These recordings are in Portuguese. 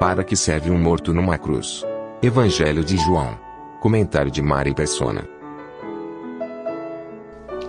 Para que serve um morto numa cruz? Evangelho de João. Comentário de Mari Persona.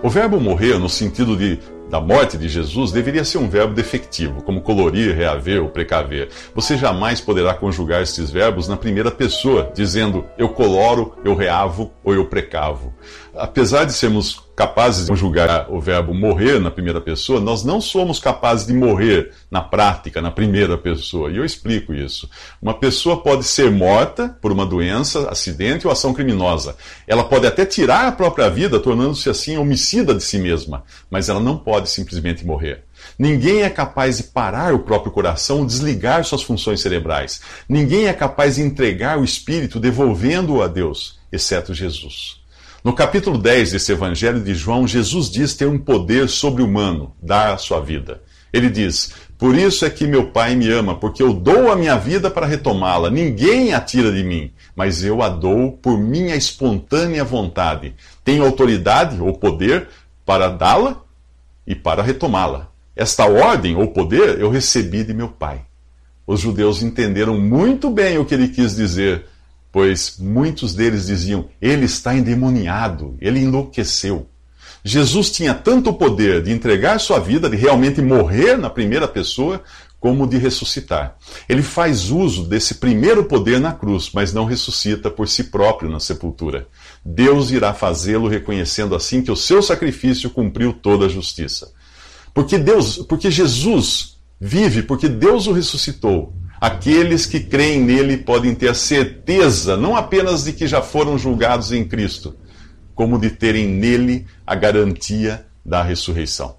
O verbo morrer, no sentido de da morte de Jesus deveria ser um verbo defectivo, como colorir, reaver ou precaver. Você jamais poderá conjugar estes verbos na primeira pessoa, dizendo eu coloro, eu reavo ou eu precavo. Apesar de sermos capazes de conjugar o verbo morrer na primeira pessoa, nós não somos capazes de morrer na prática, na primeira pessoa. E eu explico isso. Uma pessoa pode ser morta por uma doença, acidente ou ação criminosa. Ela pode até tirar a própria vida, tornando-se assim homicida de si mesma, mas ela não pode simplesmente morrer. Ninguém é capaz de parar o próprio coração, desligar suas funções cerebrais. Ninguém é capaz de entregar o espírito, devolvendo-o a Deus, exceto Jesus. No capítulo 10 desse Evangelho de João, Jesus diz ter um poder sobre-humano, dar a sua vida. Ele diz: Por isso é que meu Pai me ama, porque eu dou a minha vida para retomá-la. Ninguém a tira de mim, mas eu a dou por minha espontânea vontade. Tenho autoridade ou poder para dá-la e para retomá-la. Esta ordem ou poder eu recebi de meu Pai. Os judeus entenderam muito bem o que ele quis dizer pois muitos deles diziam: ele está endemoniado, ele enlouqueceu. Jesus tinha tanto poder de entregar sua vida, de realmente morrer na primeira pessoa, como de ressuscitar. Ele faz uso desse primeiro poder na cruz, mas não ressuscita por si próprio na sepultura. Deus irá fazê-lo reconhecendo assim que o seu sacrifício cumpriu toda a justiça. Porque Deus, porque Jesus vive, porque Deus o ressuscitou. Aqueles que creem nele podem ter a certeza, não apenas de que já foram julgados em Cristo, como de terem nele a garantia da ressurreição.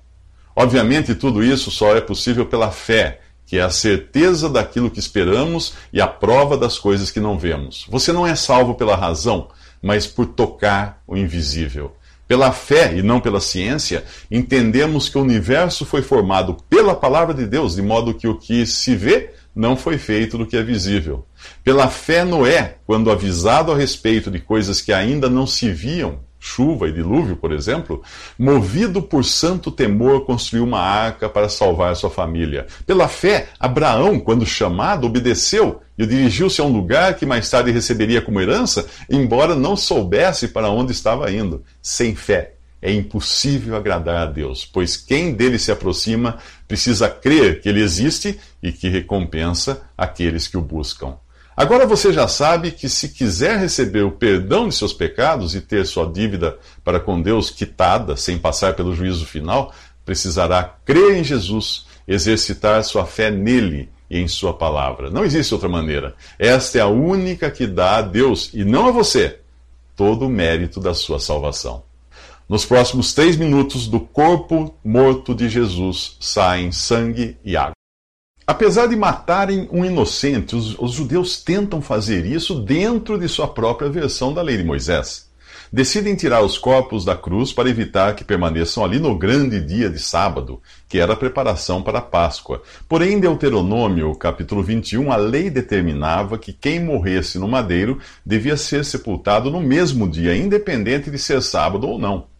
Obviamente, tudo isso só é possível pela fé, que é a certeza daquilo que esperamos e a prova das coisas que não vemos. Você não é salvo pela razão, mas por tocar o invisível. Pela fé e não pela ciência, entendemos que o universo foi formado pela palavra de Deus, de modo que o que se vê não foi feito do que é visível. Pela fé, Noé, quando avisado a respeito de coisas que ainda não se viam, chuva e dilúvio, por exemplo, movido por santo temor, construiu uma arca para salvar sua família. Pela fé, Abraão, quando chamado, obedeceu e dirigiu-se a um lugar que mais tarde receberia como herança, embora não soubesse para onde estava indo. Sem fé, é impossível agradar a Deus, pois quem dele se aproxima precisa crer que ele existe e que recompensa aqueles que o buscam. Agora você já sabe que se quiser receber o perdão de seus pecados e ter sua dívida para com Deus quitada sem passar pelo juízo final, precisará crer em Jesus, exercitar sua fé nele e em sua palavra. Não existe outra maneira. Esta é a única que dá a Deus e não a você todo o mérito da sua salvação. Nos próximos três minutos, do corpo morto de Jesus saem sangue e água. Apesar de matarem um inocente, os, os, judeus tentam fazer isso dentro de sua própria versão da lei de Moisés. Decidem tirar os corpos da cruz para evitar que permaneçam ali no grande dia de sábado, que era a preparação para a Páscoa. Porém, em Deuteronômio, capítulo 21, a lei determinava que quem morresse no madeiro devia ser sepultado no mesmo dia, independente de ser sábado ou não.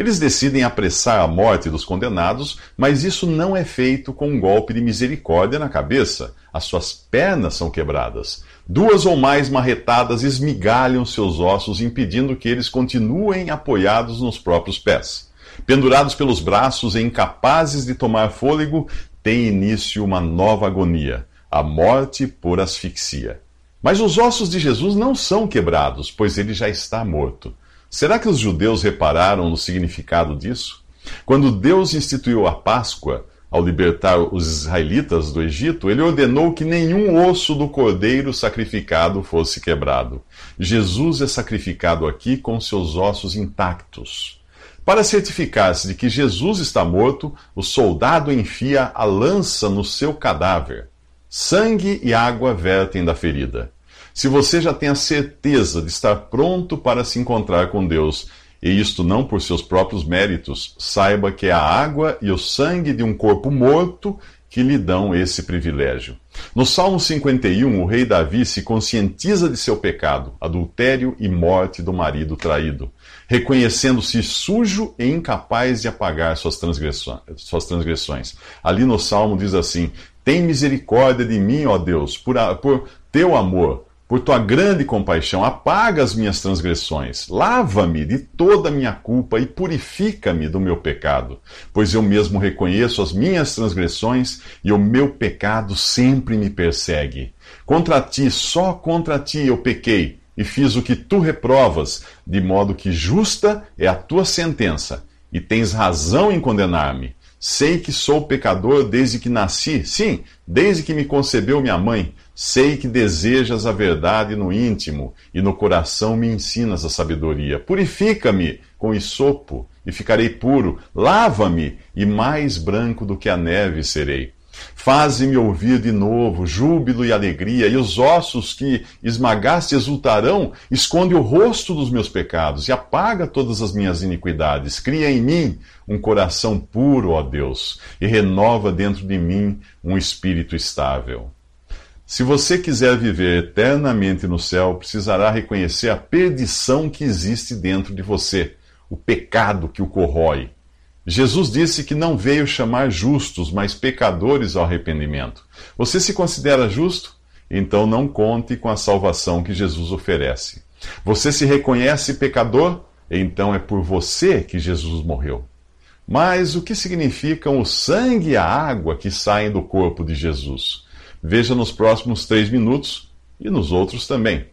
Eles decidem apressar a morte dos condenados, mas isso não é feito com um golpe de misericórdia na cabeça. As suas pernas são quebradas. Duas ou mais marretadas esmigalham seus ossos, impedindo que eles continuem apoiados nos próprios pés. Pendurados pelos braços e incapazes de tomar fôlego, tem início uma nova agonia, a morte por asfixia. Mas os ossos de Jesus não são quebrados, pois ele já está morto. Será que os judeus repararam no significado disso? Quando Deus instituiu a Páscoa, ao libertar os israelitas do Egito, ele ordenou que nenhum osso do cordeiro sacrificado fosse quebrado. Jesus é sacrificado aqui com seus ossos intactos. Para certificar-se de que Jesus está morto, o soldado enfia a lança no seu cadáver. Sangue e água vertem da ferida. Se você já tem a certeza de estar pronto para se encontrar com Deus, e isto não por seus próprios méritos, saiba que é a água e o sangue de um corpo morto que lhe dão esse privilégio. No Salmo 51, o rei Davi se conscientiza de seu pecado, adultério e morte do marido traído, reconhecendo-se sujo e incapaz de apagar suas transgressões. Ali no Salmo diz assim: Tem misericórdia de mim, ó Deus, por, por teu amor por tua grande compaixão, apaga as minhas transgressões, lava-me de toda a minha culpa e purifica-me do meu pecado, pois eu mesmo reconheço as minhas transgressões e o meu pecado sempre me persegue. Contra ti, só contra ti eu pequei e fiz o que tu reprovas, de modo que justa é a tua sentença, e tens razão em condenar-me. Sei que sou pecador desde que nasci, sim, desde que me concebeu minha mãe. Sei que desejas a verdade no íntimo e no coração me ensinas a sabedoria. Purifica-me com isopo e ficarei puro. Lava-me e mais branco do que a neve serei. Faze-me ouvir de novo júbilo e alegria, e os ossos que esmagaste exultarão. Esconde o rosto dos meus pecados e apaga todas as minhas iniquidades. Cria em mim um coração puro, ó Deus, e renova dentro de mim um espírito estável. Se você quiser viver eternamente no céu, precisará reconhecer a perdição que existe dentro de você, o pecado que o corrói. Jesus disse que não veio chamar justos, mas pecadores ao arrependimento. Você se considera justo? Então não conte com a salvação que Jesus oferece. Você se reconhece pecador? Então é por você que Jesus morreu. Mas o que significam o sangue e a água que saem do corpo de Jesus? Veja nos próximos três minutos e nos outros também.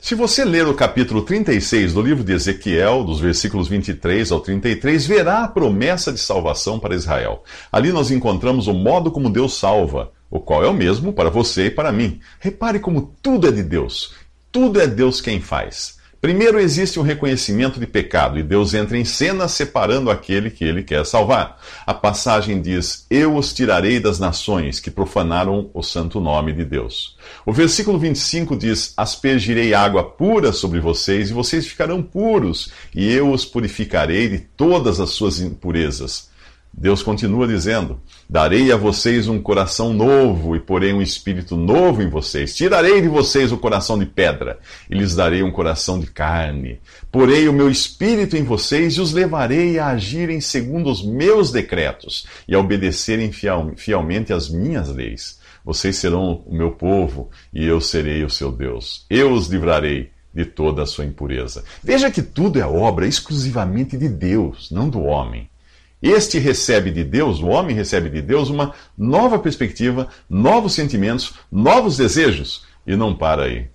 Se você ler o capítulo 36 do livro de Ezequiel, dos versículos 23 ao 33, verá a promessa de salvação para Israel. Ali nós encontramos o modo como Deus salva, o qual é o mesmo para você e para mim. Repare como tudo é de Deus. Tudo é Deus quem faz. Primeiro existe um reconhecimento de pecado e Deus entra em cena separando aquele que ele quer salvar. A passagem diz: Eu os tirarei das nações que profanaram o santo nome de Deus. O versículo 25 diz: Aspergirei água pura sobre vocês e vocês ficarão puros, e eu os purificarei de todas as suas impurezas. Deus continua dizendo: Darei a vocês um coração novo e porei um espírito novo em vocês. Tirarei de vocês o coração de pedra e lhes darei um coração de carne. Porei o meu espírito em vocês e os levarei a agirem segundo os meus decretos e a obedecerem fiel, fielmente às minhas leis. Vocês serão o meu povo e eu serei o seu Deus. Eu os livrarei de toda a sua impureza. Veja que tudo é obra exclusivamente de Deus, não do homem. Este recebe de Deus, o homem recebe de Deus uma nova perspectiva, novos sentimentos, novos desejos, e não para aí.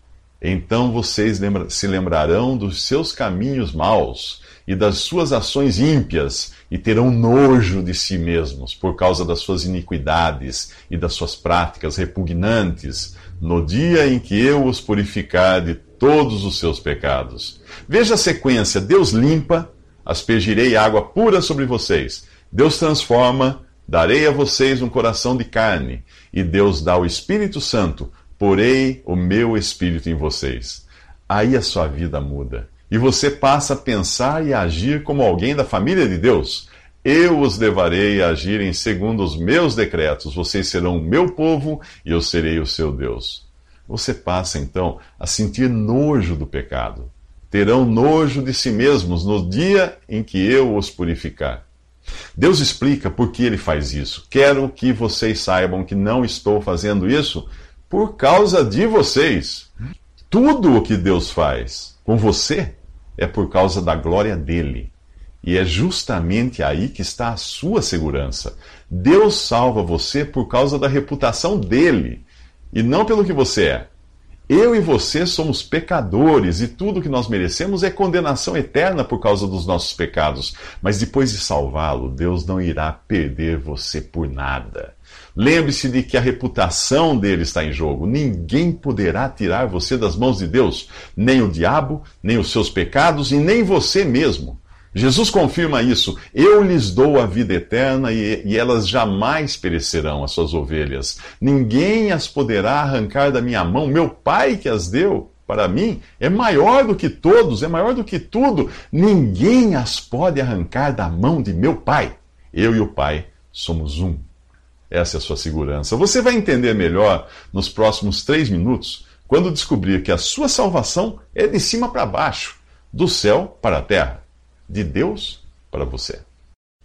Então vocês lembra se lembrarão dos seus caminhos maus e das suas ações ímpias, e terão nojo de si mesmos por causa das suas iniquidades e das suas práticas repugnantes, no dia em que eu os purificar de todos os seus pecados. Veja a sequência: Deus limpa, aspergirei água pura sobre vocês. Deus transforma, darei a vocês um coração de carne, e Deus dá o Espírito Santo, porei o meu Espírito em vocês. Aí a sua vida muda. E você passa a pensar e a agir como alguém da família de Deus. Eu os levarei a agirem segundo os meus decretos. Vocês serão o meu povo e eu serei o seu Deus. Você passa então a sentir nojo do pecado terão nojo de si mesmos no dia em que eu os purificar. Deus explica por que ele faz isso. Quero que vocês saibam que não estou fazendo isso por causa de vocês. Tudo o que Deus faz com você é por causa da glória dele. E é justamente aí que está a sua segurança. Deus salva você por causa da reputação dele e não pelo que você é. Eu e você somos pecadores e tudo que nós merecemos é condenação eterna por causa dos nossos pecados. Mas depois de salvá-lo, Deus não irá perder você por nada. Lembre-se de que a reputação dele está em jogo. Ninguém poderá tirar você das mãos de Deus, nem o diabo, nem os seus pecados e nem você mesmo. Jesus confirma isso. Eu lhes dou a vida eterna e, e, elas jamais perecerão, as suas ovelhas. Ninguém as poderá arrancar da minha mão. Meu Pai que as deu para mim é maior do que todos, é maior do que tudo. Ninguém as pode arrancar da mão de meu Pai. Eu e o Pai somos um. Essa é a sua segurança. Você vai entender melhor nos próximos três minutos quando descobrir que a sua salvação é de cima para baixo, do céu para a terra de Deus para você.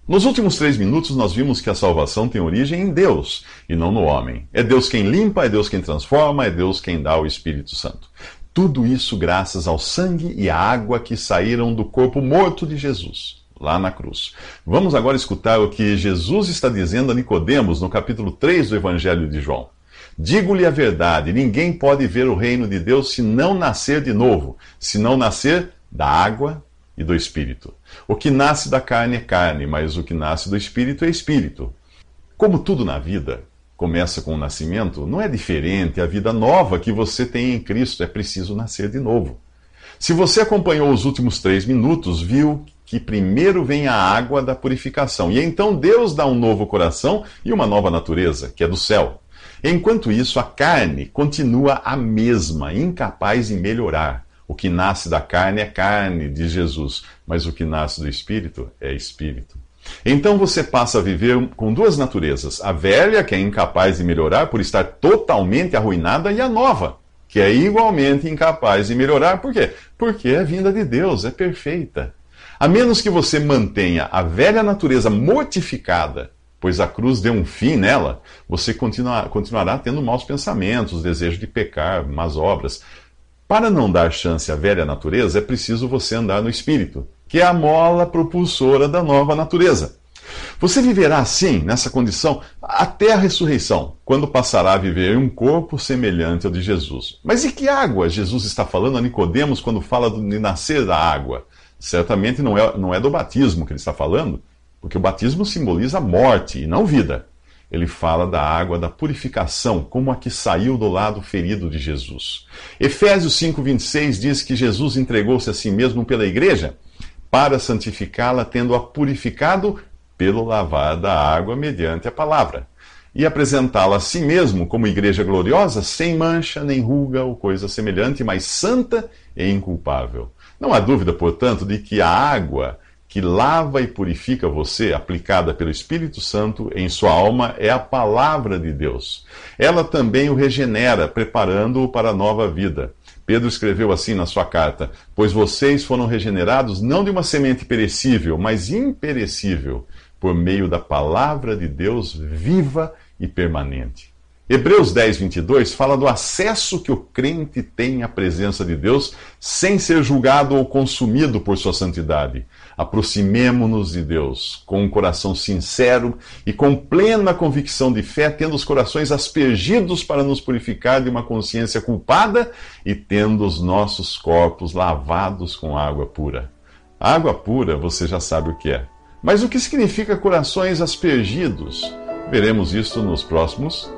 Nos últimos três minutos, nós vimos que a salvação tem origem em Deus e não no homem. É Deus quem limpa, é Deus quem transforma, é Deus quem dá o Espírito Santo. Tudo isso graças ao sangue e à água que saíram do corpo morto de Jesus, lá na cruz. Vamos agora escutar o que Jesus está dizendo a Nicodemos no capítulo 3 do Evangelho de João. Digo-lhe a verdade: ninguém pode ver o reino de Deus se não nascer de novo, se não nascer da água e do espírito. O que nasce da carne é carne, mas o que nasce do espírito é espírito. Como tudo na vida começa com o nascimento, não é diferente a vida nova que você tem em Cristo, é preciso nascer de novo. Se você acompanhou os últimos três minutos, viu que primeiro vem a água da purificação, e então Deus dá um novo coração e uma nova natureza, que é do céu. Enquanto isso, a carne continua a mesma, incapaz de melhorar. O que nasce da carne é carne, diz Jesus, mas o que nasce do espírito é espírito. Então você passa a viver com duas naturezas: a velha, que é incapaz de melhorar por estar totalmente arruinada, e a nova, que é igualmente incapaz de melhorar. Por quê? Porque é vinda de Deus, é perfeita. A menos que você mantenha a velha natureza mortificada, pois a cruz deu um fim nela, você continuará tendo maus pensamentos, desejo de pecar, más obras. Para não dar chance à velha natureza, é preciso você andar no espírito, que é a mola propulsora da nova natureza. Você viverá assim, nessa condição, até a ressurreição, quando passará a viver em um corpo semelhante ao de Jesus. Mas e que água Jesus está falando a Nicodemos quando fala de nascer da água? Certamente não é, não é do batismo que ele está falando, porque o batismo simboliza morte e não vida ele fala da água da purificação, como a que saiu do lado ferido de Jesus. Efésios 5:26 diz que Jesus entregou-se a si mesmo pela igreja para santificá-la, tendo-a purificado pelo lavar da água mediante a palavra, e apresentá-la a si mesmo como igreja gloriosa, sem mancha, nem ruga ou coisa semelhante, mas santa e inculpável. Não há dúvida, portanto, de que a água que lava e purifica você, aplicada pelo Espírito Santo em sua alma, é a palavra de Deus. Ela também o regenera, preparando-o para a nova vida. Pedro escreveu assim na sua carta: Pois vocês foram regenerados não de uma semente perecível, mas imperecível, por meio da palavra de Deus viva e permanente. Hebreus 10, 22 fala do acesso que o crente tem à presença de Deus sem ser julgado ou consumido por sua santidade. Aproximemo-nos de Deus com um coração sincero e com plena convicção de fé, tendo os corações aspergidos para nos purificar de uma consciência culpada e tendo os nossos corpos lavados com água pura. água pura você já sabe o que é. Mas o que significa corações aspergidos? Veremos isso nos próximos